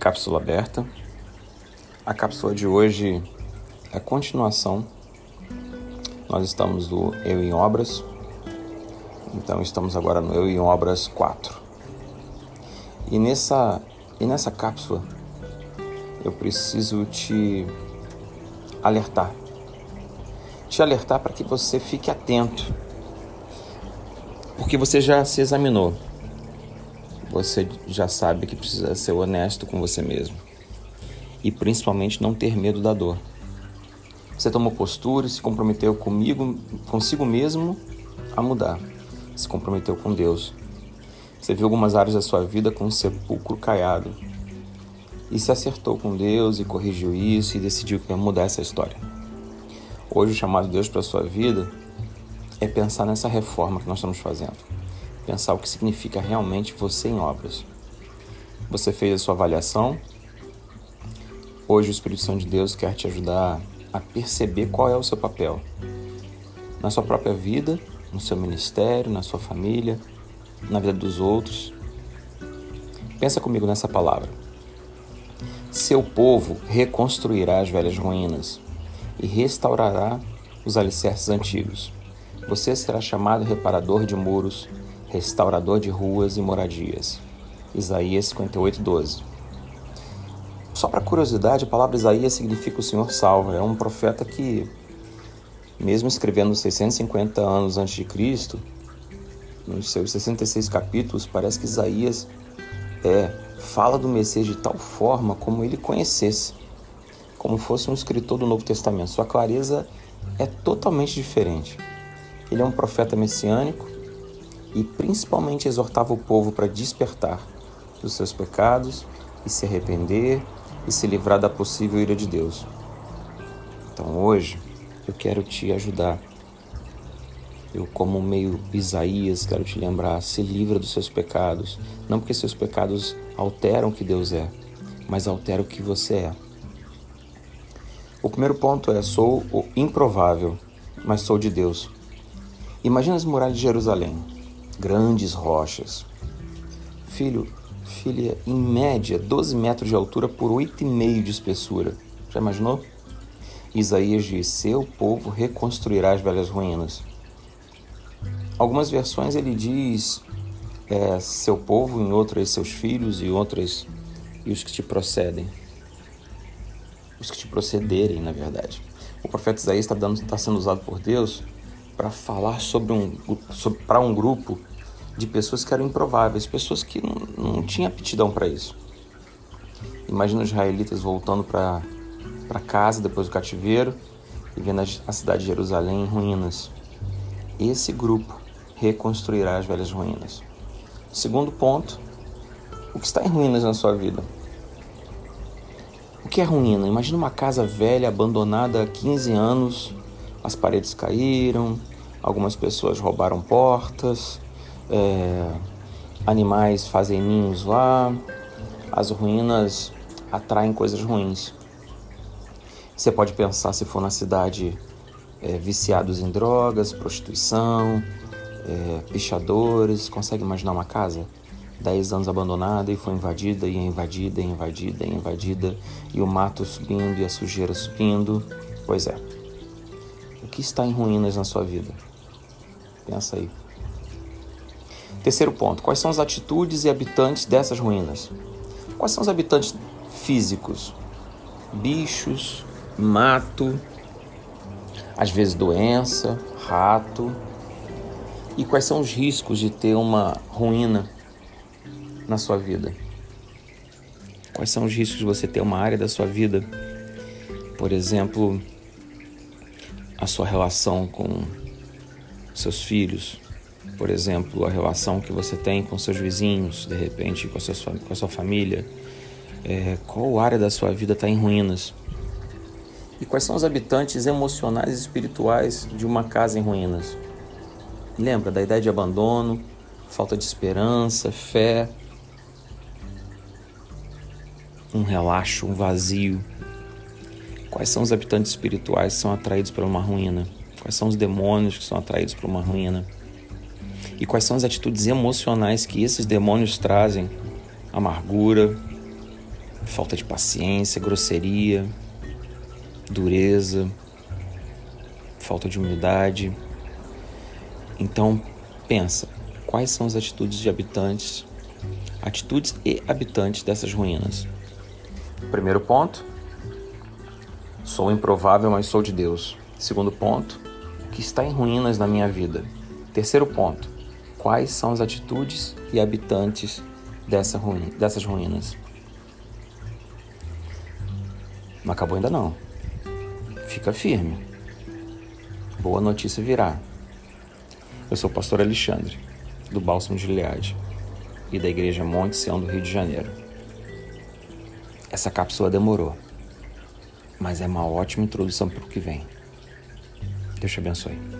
cápsula aberta. A cápsula de hoje é a continuação. Nós estamos no Eu em Obras, então estamos agora no Eu em Obras 4. E nessa, e nessa cápsula eu preciso te alertar. Te alertar para que você fique atento. Porque você já se examinou você já sabe que precisa ser honesto com você mesmo. E principalmente não ter medo da dor. Você tomou postura e se comprometeu comigo, consigo mesmo a mudar. Se comprometeu com Deus. Você viu algumas áreas da sua vida com um sepulcro caiado. E se acertou com Deus e corrigiu isso e decidiu que vai mudar essa história. Hoje o chamado de Deus para a sua vida é pensar nessa reforma que nós estamos fazendo pensar o que significa realmente você em obras. Você fez a sua avaliação. Hoje o Espírito Santo de Deus quer te ajudar a perceber qual é o seu papel na sua própria vida, no seu ministério, na sua família, na vida dos outros. Pensa comigo nessa palavra. Seu povo reconstruirá as velhas ruínas e restaurará os alicerces antigos. Você será chamado reparador de muros restaurador de ruas e moradias. Isaías 58, 12. Só para curiosidade, a palavra Isaías significa o Senhor salva. É um profeta que, mesmo escrevendo 650 anos antes de Cristo, nos seus 66 capítulos, parece que Isaías é, fala do Messias de tal forma como ele conhecesse, como fosse um escritor do Novo Testamento. Sua clareza é totalmente diferente. Ele é um profeta messiânico e principalmente exortava o povo para despertar dos seus pecados e se arrepender e se livrar da possível ira de Deus. Então hoje eu quero te ajudar. Eu, como meio Isaías, quero te lembrar: se livra dos seus pecados. Não porque seus pecados alteram o que Deus é, mas alteram o que você é. O primeiro ponto é: sou o improvável, mas sou de Deus. Imagina as muralhas de Jerusalém grandes rochas. Filho, filha, em média 12 metros de altura por 8,5 de espessura. Já imaginou? Isaías diz: Seu povo reconstruirá as velhas ruínas. Algumas versões ele diz é, seu povo, em outras seus filhos e outras e os que te procedem. Os que te procederem, na verdade. O profeta Isaías está, sendo usado por Deus para falar sobre um, para um grupo de pessoas que eram improváveis, pessoas que não, não tinham aptidão para isso. Imagina os israelitas voltando para casa depois do cativeiro e vendo a cidade de Jerusalém em ruínas. Esse grupo reconstruirá as velhas ruínas. Segundo ponto, o que está em ruínas na sua vida? O que é ruína? Imagina uma casa velha, abandonada há 15 anos, as paredes caíram, algumas pessoas roubaram portas, é, animais fazem ninhos lá, as ruínas atraem coisas ruins. Você pode pensar se for na cidade é, viciados em drogas, prostituição, é, pichadores. Consegue imaginar uma casa? Dez anos abandonada e foi invadida e invadida e invadida e invadida e o mato subindo e a sujeira subindo. Pois é. O que está em ruínas na sua vida? Pensa aí. Terceiro ponto: quais são as atitudes e habitantes dessas ruínas? Quais são os habitantes físicos? Bichos, mato, às vezes doença, rato. E quais são os riscos de ter uma ruína na sua vida? Quais são os riscos de você ter uma área da sua vida, por exemplo, a sua relação com seus filhos, por exemplo, a relação que você tem com seus vizinhos, de repente, com a sua, com a sua família. É, qual área da sua vida está em ruínas? E quais são os habitantes emocionais e espirituais de uma casa em ruínas? Lembra da ideia de abandono, falta de esperança, fé, um relaxo, um vazio. Quais são os habitantes espirituais que são atraídos por uma ruína? Quais são os demônios que são atraídos por uma ruína? E quais são as atitudes emocionais que esses demônios trazem: amargura, falta de paciência, grosseria, dureza, falta de humildade. Então, pensa, quais são as atitudes de habitantes, atitudes e habitantes dessas ruínas? Primeiro ponto, sou improvável, mas sou de Deus. Segundo ponto, o que está em ruínas na minha vida? Terceiro ponto, quais são as atitudes e habitantes dessa ruína, dessas ruínas? Não acabou ainda não. Fica firme. Boa notícia virá. Eu sou o pastor Alexandre, do Bálsamo de Gileade e da Igreja Monte Sião do Rio de Janeiro. Essa cápsula demorou, mas é uma ótima introdução para o que vem. Deus te abençoe.